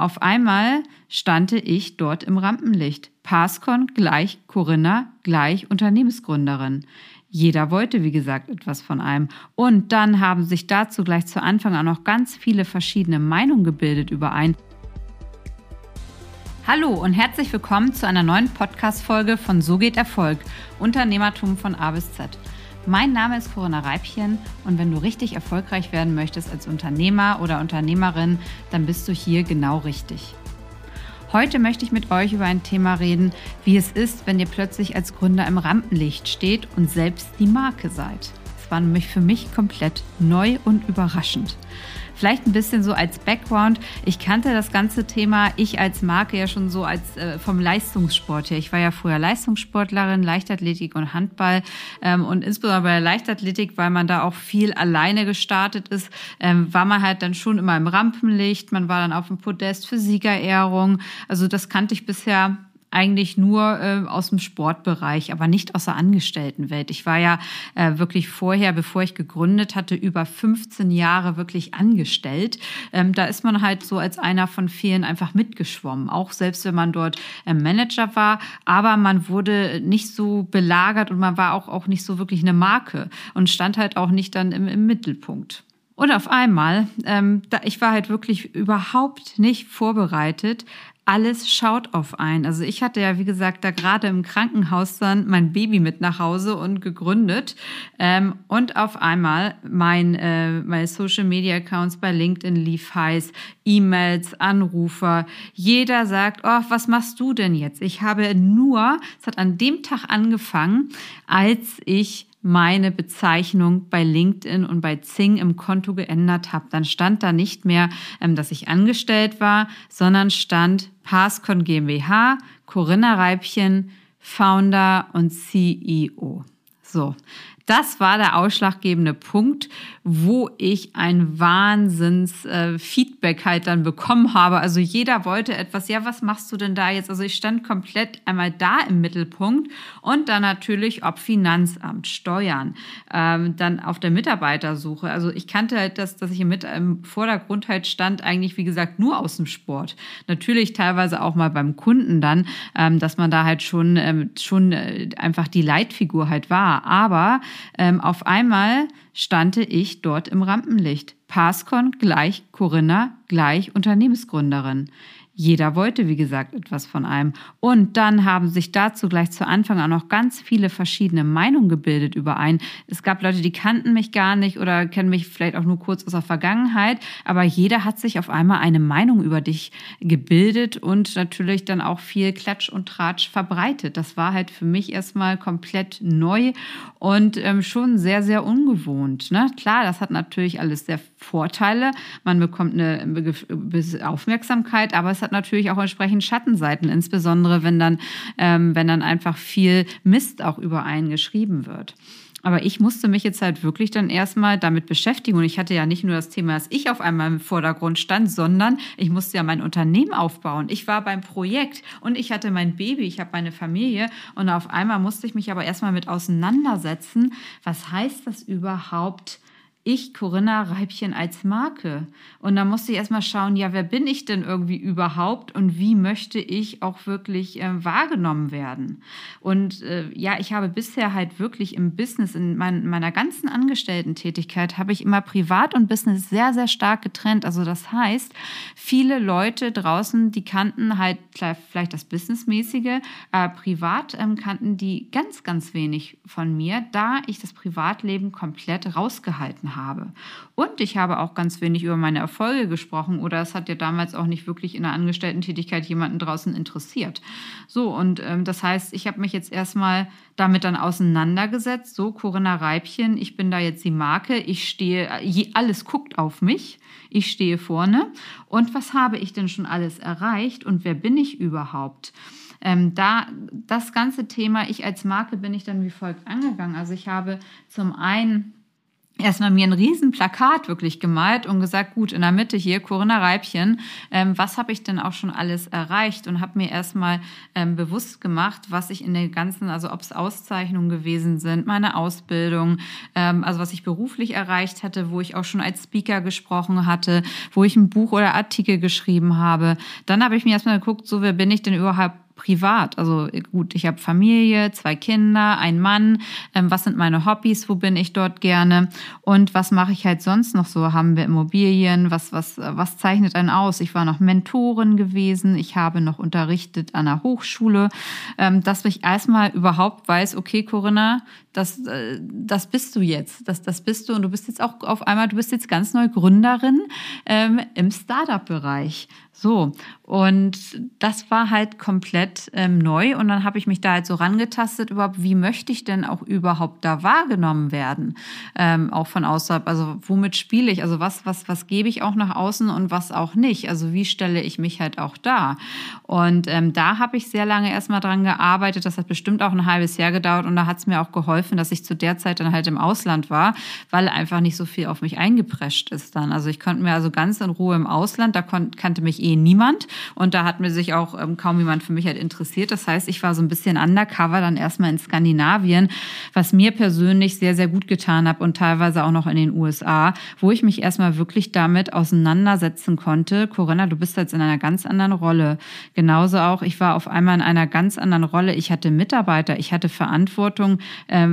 Auf einmal stande ich dort im Rampenlicht. Pascon gleich Corinna gleich Unternehmensgründerin. Jeder wollte, wie gesagt, etwas von einem. Und dann haben sich dazu gleich zu Anfang auch noch ganz viele verschiedene Meinungen gebildet über ein. Hallo und herzlich willkommen zu einer neuen Podcast-Folge von So geht Erfolg, Unternehmertum von A bis Z. Mein Name ist Corinna Reibchen und wenn du richtig erfolgreich werden möchtest als Unternehmer oder Unternehmerin, dann bist du hier genau richtig. Heute möchte ich mit euch über ein Thema reden, wie es ist, wenn ihr plötzlich als Gründer im Rampenlicht steht und selbst die Marke seid. Es war nämlich für mich komplett neu und überraschend. Vielleicht ein bisschen so als Background. Ich kannte das ganze Thema, ich als Marke ja schon so als äh, vom Leistungssport her. Ich war ja früher Leistungssportlerin, Leichtathletik und Handball ähm, und insbesondere bei der Leichtathletik, weil man da auch viel alleine gestartet ist, ähm, war man halt dann schon immer im Rampenlicht. Man war dann auf dem Podest für Siegerehrung. Also das kannte ich bisher eigentlich nur äh, aus dem Sportbereich, aber nicht aus der Angestelltenwelt. Ich war ja äh, wirklich vorher, bevor ich gegründet hatte, über 15 Jahre wirklich angestellt. Ähm, da ist man halt so als einer von vielen einfach mitgeschwommen, auch selbst wenn man dort äh, Manager war. Aber man wurde nicht so belagert und man war auch, auch nicht so wirklich eine Marke und stand halt auch nicht dann im, im Mittelpunkt. Und auf einmal, ähm, da, ich war halt wirklich überhaupt nicht vorbereitet, alles schaut auf einen. Also ich hatte ja, wie gesagt, da gerade im Krankenhaus dann mein Baby mit nach Hause und gegründet. Ähm, und auf einmal mein, äh, meine Social Media Accounts bei LinkedIn lief heiß, E-Mails, Anrufer. Jeder sagt, oh, was machst du denn jetzt? Ich habe nur, es hat an dem Tag angefangen, als ich meine Bezeichnung bei LinkedIn und bei Zing im Konto geändert habe. Dann stand da nicht mehr, ähm, dass ich angestellt war, sondern stand Pascon GmbH, Corinna Reibchen, Founder und CEO. So, das war der ausschlaggebende Punkt, wo ich ein Wahnsinns-Feedback äh, halt dann bekommen habe. Also jeder wollte etwas, ja, was machst du denn da jetzt? Also ich stand komplett einmal da im Mittelpunkt und dann natürlich ob Finanzamt, Steuern, ähm, dann auf der Mitarbeitersuche. Also ich kannte halt das, dass ich mit im Vordergrund halt stand, eigentlich wie gesagt nur aus dem Sport. Natürlich teilweise auch mal beim Kunden dann, ähm, dass man da halt schon, ähm, schon äh, einfach die Leitfigur halt war. Aber ähm, auf einmal stande ich dort im Rampenlicht. Pascon gleich Corinna gleich Unternehmensgründerin. Jeder wollte, wie gesagt, etwas von einem. Und dann haben sich dazu gleich zu Anfang auch noch ganz viele verschiedene Meinungen gebildet über einen. Es gab Leute, die kannten mich gar nicht oder kennen mich vielleicht auch nur kurz aus der Vergangenheit, aber jeder hat sich auf einmal eine Meinung über dich gebildet und natürlich dann auch viel Klatsch und Tratsch verbreitet. Das war halt für mich erstmal komplett neu und ähm, schon sehr, sehr ungewohnt. Ne? Klar, das hat natürlich alles sehr Vorteile. Man bekommt eine Aufmerksamkeit, aber es hat natürlich auch entsprechend Schattenseiten, insbesondere wenn dann, ähm, wenn dann einfach viel Mist auch über einen geschrieben wird. Aber ich musste mich jetzt halt wirklich dann erstmal damit beschäftigen. Und ich hatte ja nicht nur das Thema, dass ich auf einmal im Vordergrund stand, sondern ich musste ja mein Unternehmen aufbauen. Ich war beim Projekt und ich hatte mein Baby, ich habe meine Familie. Und auf einmal musste ich mich aber erstmal mit auseinandersetzen. Was heißt das überhaupt? Ich, Corinna Reibchen, als Marke. Und da musste ich erstmal schauen, ja, wer bin ich denn irgendwie überhaupt und wie möchte ich auch wirklich äh, wahrgenommen werden? Und äh, ja, ich habe bisher halt wirklich im Business, in mein, meiner ganzen Angestellten-Tätigkeit, habe ich immer Privat und Business sehr, sehr stark getrennt. Also das heißt, viele Leute draußen, die kannten halt vielleicht das Businessmäßige, äh, privat ähm, kannten die ganz, ganz wenig von mir, da ich das Privatleben komplett rausgehalten habe. Und ich habe auch ganz wenig über meine Erfolge gesprochen oder es hat ja damals auch nicht wirklich in der Angestellten-Tätigkeit jemanden draußen interessiert. So, und ähm, das heißt, ich habe mich jetzt erstmal damit dann auseinandergesetzt. So, Corinna Reibchen, ich bin da jetzt die Marke, ich stehe, alles guckt auf mich, ich stehe vorne. Und was habe ich denn schon alles erreicht und wer bin ich überhaupt? Ähm, da das ganze Thema, ich als Marke bin ich dann wie folgt angegangen. Also ich habe zum einen erstmal mir ein riesen Plakat wirklich gemalt und gesagt, gut, in der Mitte hier, Corinna Reibchen, ähm, was habe ich denn auch schon alles erreicht und habe mir erstmal ähm, bewusst gemacht, was ich in den ganzen, also ob es Auszeichnungen gewesen sind, meine Ausbildung, ähm, also was ich beruflich erreicht hatte, wo ich auch schon als Speaker gesprochen hatte, wo ich ein Buch oder Artikel geschrieben habe. Dann habe ich mir erstmal geguckt, so wer bin ich denn überhaupt privat. Also gut, ich habe Familie, zwei Kinder, ein Mann. Ähm, was sind meine Hobbys? Wo bin ich dort gerne? Und was mache ich halt sonst noch so? Haben wir Immobilien? Was, was, was zeichnet einen aus? Ich war noch Mentorin gewesen. Ich habe noch unterrichtet an der Hochschule, ähm, dass ich erstmal überhaupt weiß, okay, Corinna, das, äh, das bist du jetzt. Das, das bist du und du bist jetzt auch auf einmal, du bist jetzt ganz neu Gründerin ähm, im Startup-Bereich. So, und das war halt komplett ähm, neu. Und dann habe ich mich da halt so rangetastet, überhaupt, wie möchte ich denn auch überhaupt da wahrgenommen werden? Ähm, auch von außerhalb. Also womit spiele ich? Also was, was, was gebe ich auch nach außen und was auch nicht? Also wie stelle ich mich halt auch da? Und ähm, da habe ich sehr lange erstmal dran gearbeitet. Das hat bestimmt auch ein halbes Jahr gedauert und da hat es mir auch geholfen, dass ich zu der Zeit dann halt im Ausland war, weil einfach nicht so viel auf mich eingeprescht ist dann. Also ich konnte mir also ganz in Ruhe im Ausland, da kannte mich eh eh niemand. Und da hat mir sich auch ähm, kaum jemand für mich halt interessiert. Das heißt, ich war so ein bisschen undercover dann erstmal in Skandinavien, was mir persönlich sehr, sehr gut getan hat und teilweise auch noch in den USA, wo ich mich erstmal wirklich damit auseinandersetzen konnte. Corinna, du bist jetzt in einer ganz anderen Rolle. Genauso auch, ich war auf einmal in einer ganz anderen Rolle. Ich hatte Mitarbeiter, ich hatte Verantwortung, äh,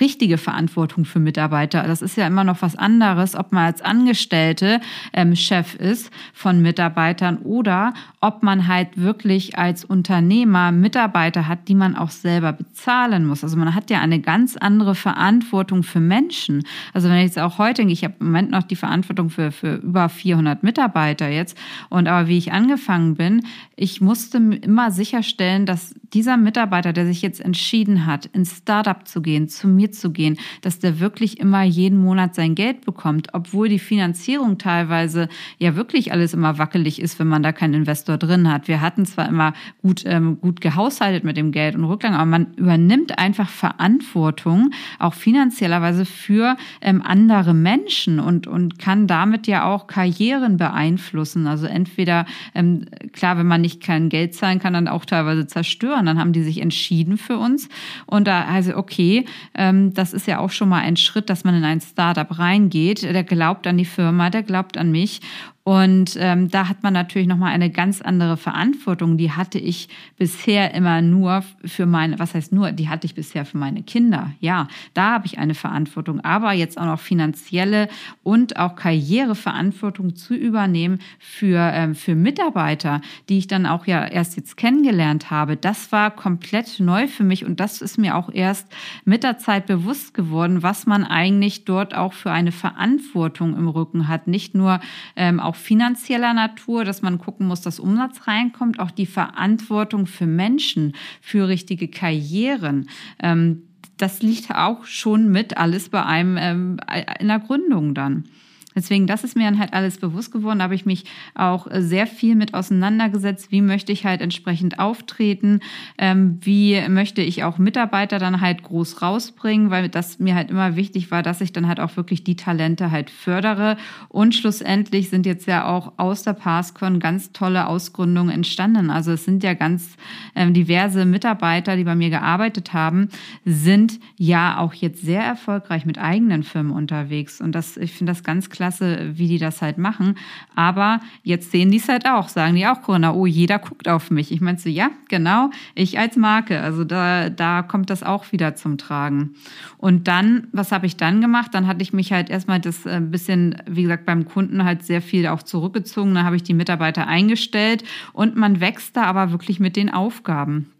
richtige Verantwortung für Mitarbeiter. Das ist ja immer noch was anderes, ob man als Angestellte ähm, Chef ist von Mitarbeitern oder ob man halt wirklich als Unternehmer Mitarbeiter hat, die man auch selber bezahlen muss. Also man hat ja eine ganz andere Verantwortung für Menschen. Also wenn ich jetzt auch heute ich habe im Moment noch die Verantwortung für, für über 400 Mitarbeiter jetzt und aber wie ich angefangen bin, ich musste immer sicherstellen, dass dieser Mitarbeiter, der sich jetzt entschieden hat, ins Startup zu gehen, zu mir zu gehen, dass der wirklich immer jeden Monat sein Geld bekommt, obwohl die Finanzierung teilweise ja wirklich alles immer wackelig ist, wenn man da keinen Investor drin hat. Wir hatten zwar immer gut, ähm, gut gehaushaltet mit dem Geld und Rücklagen, aber man übernimmt einfach Verantwortung, auch finanziellerweise für ähm, andere Menschen und, und kann damit ja auch Karrieren beeinflussen. Also entweder, ähm, klar, wenn man nicht kein Geld zahlen kann, dann auch teilweise zerstören. Dann haben die sich entschieden für uns. Und da also, okay, ähm, das ist ja auch schon mal ein Schritt, dass man in ein Startup reingeht. Der glaubt an die Firma, der glaubt an mich. Und ähm, da hat man natürlich nochmal eine ganz andere Verantwortung. Die hatte ich bisher immer nur für meine, was heißt nur, die hatte ich bisher für meine Kinder. Ja, da habe ich eine Verantwortung. Aber jetzt auch noch finanzielle und auch Karriereverantwortung zu übernehmen für, ähm, für Mitarbeiter, die ich dann auch ja erst jetzt kennengelernt habe. Das war komplett neu für mich und das ist mir auch erst mit der Zeit bewusst geworden, was man eigentlich dort auch für eine Verantwortung im Rücken hat. Nicht nur ähm, finanzieller Natur, dass man gucken muss, dass Umsatz reinkommt, auch die Verantwortung für Menschen, für richtige Karrieren. Ähm, das liegt auch schon mit alles bei einem ähm, in der Gründung dann. Deswegen, das ist mir dann halt alles bewusst geworden. Da habe ich mich auch äh, sehr viel mit auseinandergesetzt. Wie möchte ich halt entsprechend auftreten? Ähm, wie möchte ich auch Mitarbeiter dann halt groß rausbringen? Weil das mir halt immer wichtig war, dass ich dann halt auch wirklich die Talente halt fördere. Und schlussendlich sind jetzt ja auch aus der PassCon ganz tolle Ausgründungen entstanden. Also es sind ja ganz ähm, diverse Mitarbeiter, die bei mir gearbeitet haben, sind ja auch jetzt sehr erfolgreich mit eigenen Firmen unterwegs. Und das, ich finde das ganz klar klasse, wie die das halt machen. Aber jetzt sehen die es halt auch, sagen die auch Corona, oh, jeder guckt auf mich. Ich meine so, ja, genau, ich als Marke. Also da, da kommt das auch wieder zum Tragen. Und dann, was habe ich dann gemacht? Dann hatte ich mich halt erstmal das ein äh, bisschen, wie gesagt, beim Kunden halt sehr viel auch zurückgezogen. Dann habe ich die Mitarbeiter eingestellt und man wächst da aber wirklich mit den Aufgaben.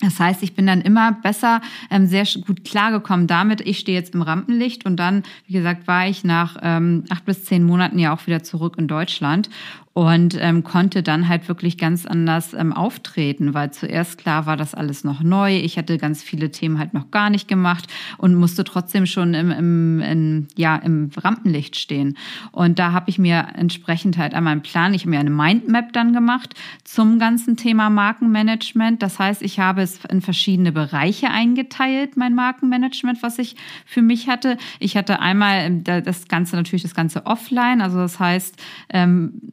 Das heißt, ich bin dann immer besser, ähm, sehr gut klargekommen damit. Ich stehe jetzt im Rampenlicht und dann, wie gesagt, war ich nach ähm, acht bis zehn Monaten ja auch wieder zurück in Deutschland und ähm, konnte dann halt wirklich ganz anders ähm, auftreten, weil zuerst klar war das alles noch neu. Ich hatte ganz viele Themen halt noch gar nicht gemacht und musste trotzdem schon im, im, in, ja, im Rampenlicht stehen. Und da habe ich mir entsprechend halt einmal einen Plan, ich habe mir eine Mindmap dann gemacht zum ganzen Thema Markenmanagement. Das heißt, ich habe es in verschiedene Bereiche eingeteilt, mein Markenmanagement, was ich für mich hatte. Ich hatte einmal ähm, das Ganze natürlich das Ganze offline, also das heißt ähm,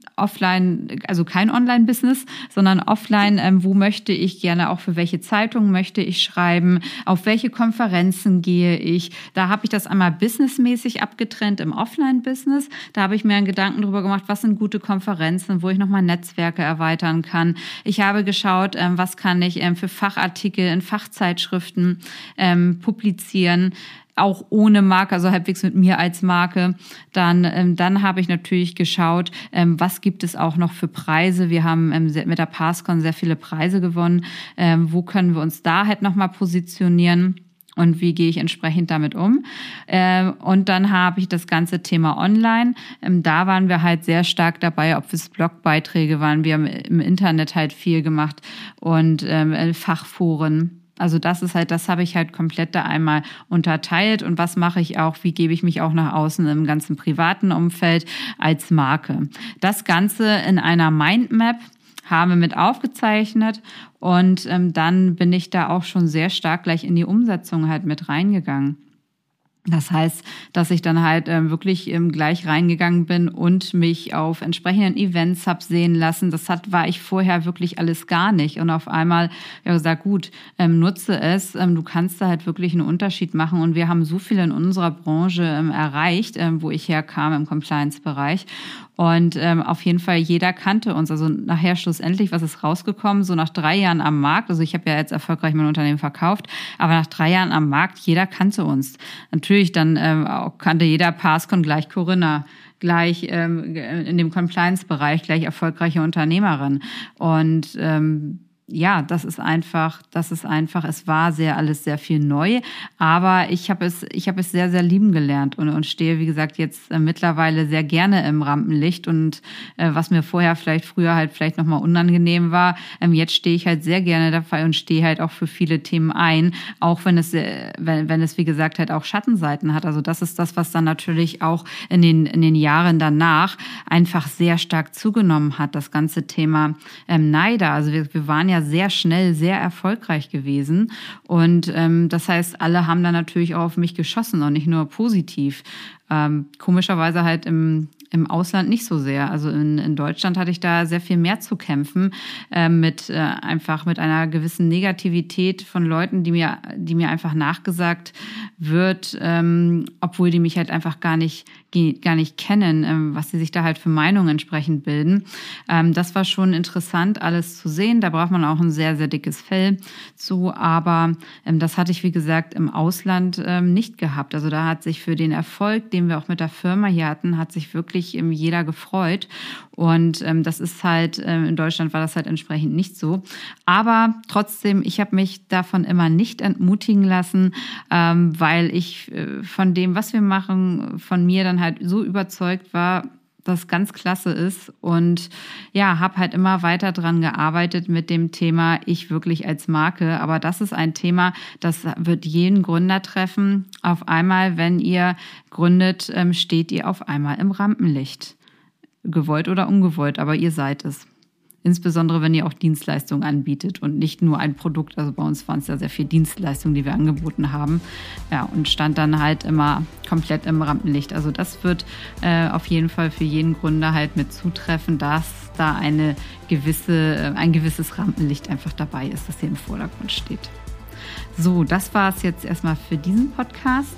also kein Online-Business, sondern offline, ähm, wo möchte ich gerne auch für welche Zeitung möchte ich schreiben, auf welche Konferenzen gehe ich. Da habe ich das einmal businessmäßig abgetrennt im Offline-Business. Da habe ich mir einen Gedanken darüber gemacht, was sind gute Konferenzen, wo ich nochmal Netzwerke erweitern kann. Ich habe geschaut, ähm, was kann ich ähm, für Fachartikel in Fachzeitschriften ähm, publizieren auch ohne Marke, also halbwegs mit mir als Marke. Dann, ähm, dann habe ich natürlich geschaut, ähm, was gibt es auch noch für Preise. Wir haben ähm, mit der Passcon sehr viele Preise gewonnen. Ähm, wo können wir uns da halt nochmal positionieren? und wie gehe ich entsprechend damit um. Ähm, und dann habe ich das ganze Thema online. Ähm, da waren wir halt sehr stark dabei, ob es Blogbeiträge waren. Wir haben im Internet halt viel gemacht und ähm, Fachforen. Also das ist halt, das habe ich halt komplett da einmal unterteilt und was mache ich auch, wie gebe ich mich auch nach außen im ganzen privaten Umfeld als Marke. Das Ganze in einer Mindmap haben wir mit aufgezeichnet und ähm, dann bin ich da auch schon sehr stark gleich in die Umsetzung halt mit reingegangen. Das heißt, dass ich dann halt ähm, wirklich ähm, gleich reingegangen bin und mich auf entsprechenden Events hab sehen lassen. Das hat, war ich vorher wirklich alles gar nicht. Und auf einmal, ja gesagt, gut, ähm, nutze es. Ähm, du kannst da halt wirklich einen Unterschied machen. Und wir haben so viel in unserer Branche ähm, erreicht, ähm, wo ich herkam im Compliance-Bereich. Und ähm, auf jeden Fall, jeder kannte uns. Also nachher schlussendlich, was ist rausgekommen? So nach drei Jahren am Markt, also ich habe ja jetzt erfolgreich mein Unternehmen verkauft, aber nach drei Jahren am Markt, jeder kannte uns. Natürlich, dann ähm, kannte jeder Passcon gleich Corinna gleich ähm, in dem Compliance-Bereich gleich erfolgreiche Unternehmerin. Und ähm, ja, das ist einfach, das ist einfach, es war sehr alles sehr viel neu, aber ich habe es, ich habe es sehr, sehr lieben gelernt und, und stehe, wie gesagt, jetzt äh, mittlerweile sehr gerne im Rampenlicht und äh, was mir vorher vielleicht früher halt vielleicht nochmal unangenehm war, ähm, jetzt stehe ich halt sehr gerne dabei und stehe halt auch für viele Themen ein, auch wenn es, äh, wenn, wenn es, wie gesagt, halt auch Schattenseiten hat. Also das ist das, was dann natürlich auch in den, in den Jahren danach einfach sehr stark zugenommen hat, das ganze Thema ähm, Neider. Also wir, wir waren ja sehr schnell sehr erfolgreich gewesen. Und ähm, das heißt, alle haben da natürlich auch auf mich geschossen und nicht nur positiv. Ähm, komischerweise halt im, im Ausland nicht so sehr. Also in, in Deutschland hatte ich da sehr viel mehr zu kämpfen äh, mit äh, einfach mit einer gewissen Negativität von Leuten, die mir, die mir einfach nachgesagt wird, ähm, obwohl die mich halt einfach gar nicht gar nicht kennen, ähm, was sie sich da halt für Meinungen entsprechend bilden. Ähm, das war schon interessant, alles zu sehen. Da braucht man auch ein sehr, sehr dickes Fell zu. Aber ähm, das hatte ich, wie gesagt, im Ausland nicht gehabt. Also da hat sich für den Erfolg, den wir auch mit der Firma hier hatten, hat sich wirklich jeder gefreut. Und das ist halt, in Deutschland war das halt entsprechend nicht so. Aber trotzdem, ich habe mich davon immer nicht entmutigen lassen, weil ich äh, von dem, was wir machen, von mir dann halt so überzeugt war, dass ganz klasse ist und ja, habe halt immer weiter dran gearbeitet mit dem Thema ich wirklich als Marke. Aber das ist ein Thema, das wird jeden Gründer treffen. Auf einmal, wenn ihr gründet, ähm, steht ihr auf einmal im Rampenlicht. Gewollt oder ungewollt, aber ihr seid es. Insbesondere, wenn ihr auch Dienstleistungen anbietet und nicht nur ein Produkt. Also bei uns waren es ja sehr viel Dienstleistungen, die wir angeboten haben. Ja, und stand dann halt immer komplett im Rampenlicht. Also das wird äh, auf jeden Fall für jeden Gründer halt mit zutreffen, dass da eine gewisse, äh, ein gewisses Rampenlicht einfach dabei ist, das hier im Vordergrund steht. So, das war es jetzt erstmal für diesen Podcast.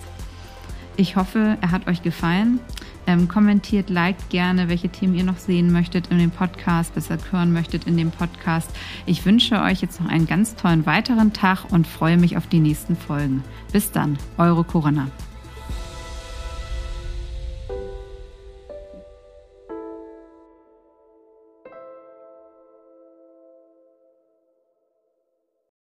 Ich hoffe, er hat euch gefallen. Ähm, kommentiert, liked gerne, welche Themen ihr noch sehen möchtet in dem Podcast, besser hören möchtet in dem Podcast. Ich wünsche euch jetzt noch einen ganz tollen weiteren Tag und freue mich auf die nächsten Folgen. Bis dann, eure Corinna.